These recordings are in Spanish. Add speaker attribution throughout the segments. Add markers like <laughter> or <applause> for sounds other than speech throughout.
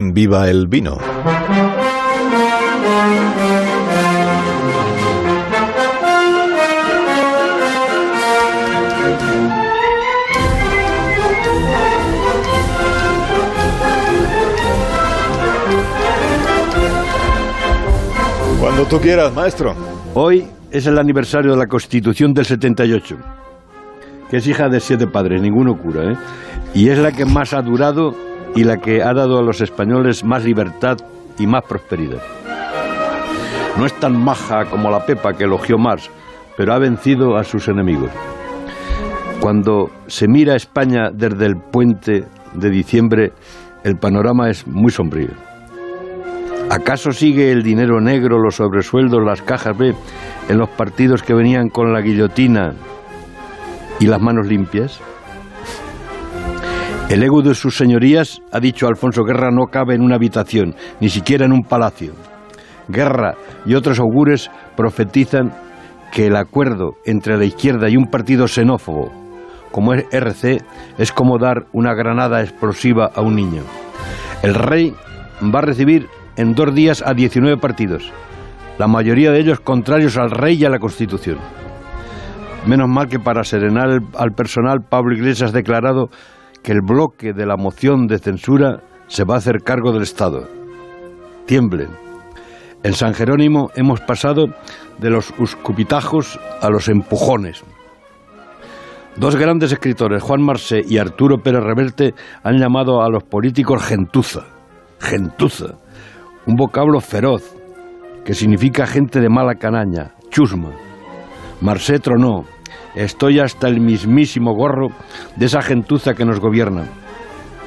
Speaker 1: Viva el vino. Cuando tú quieras, maestro.
Speaker 2: Hoy es el aniversario de la Constitución del 78, que es hija de siete padres, ninguno cura, ¿eh? Y es la que más ha durado y la que ha dado a los españoles más libertad y más prosperidad. No es tan maja como la Pepa que elogió Marx, pero ha vencido a sus enemigos. Cuando se mira a España desde el puente de diciembre, el panorama es muy sombrío. ¿Acaso sigue el dinero negro, los sobresueldos, las cajas B en los partidos que venían con la guillotina y las manos limpias? El ego de sus señorías, ha dicho Alfonso Guerra, no cabe en una habitación, ni siquiera en un palacio. Guerra y otros augures profetizan que el acuerdo entre la izquierda y un partido xenófobo como es RC es como dar una granada explosiva a un niño. El rey va a recibir en dos días a 19 partidos, la mayoría de ellos contrarios al rey y a la Constitución. Menos mal que para serenar al personal, Pablo Iglesias ha declarado que el bloque de la moción de censura se va a hacer cargo del Estado. Tiemblen. En San Jerónimo hemos pasado de los uscupitajos a los empujones. Dos grandes escritores, Juan Marsé y Arturo Pérez Reverte, han llamado a los políticos gentuza. Gentuza. Un vocablo feroz que significa gente de mala canaña, chusma. Marsé tronó. Estoy hasta el mismísimo gorro de esa gentuza que nos gobierna.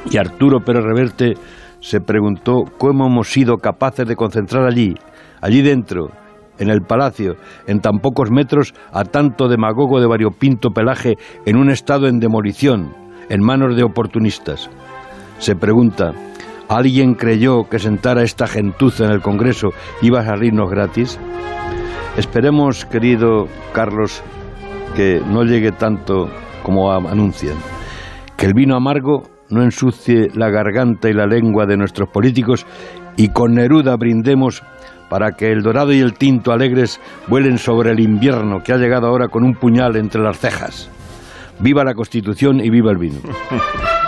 Speaker 2: Y Arturo Pérez Reverte se preguntó cómo hemos sido capaces de concentrar allí, allí dentro, en el palacio, en tan pocos metros, a tanto demagogo de variopinto pelaje en un estado en demolición, en manos de oportunistas. Se pregunta, ¿alguien creyó que sentar a esta gentuza en el Congreso iba a salirnos gratis? Esperemos, querido Carlos, que no llegue tanto como anuncian. Que el vino amargo no ensucie la garganta y la lengua de nuestros políticos y con Neruda brindemos para que el dorado y el tinto alegres vuelen sobre el invierno que ha llegado ahora con un puñal entre las cejas. Viva la Constitución y viva el vino. <laughs>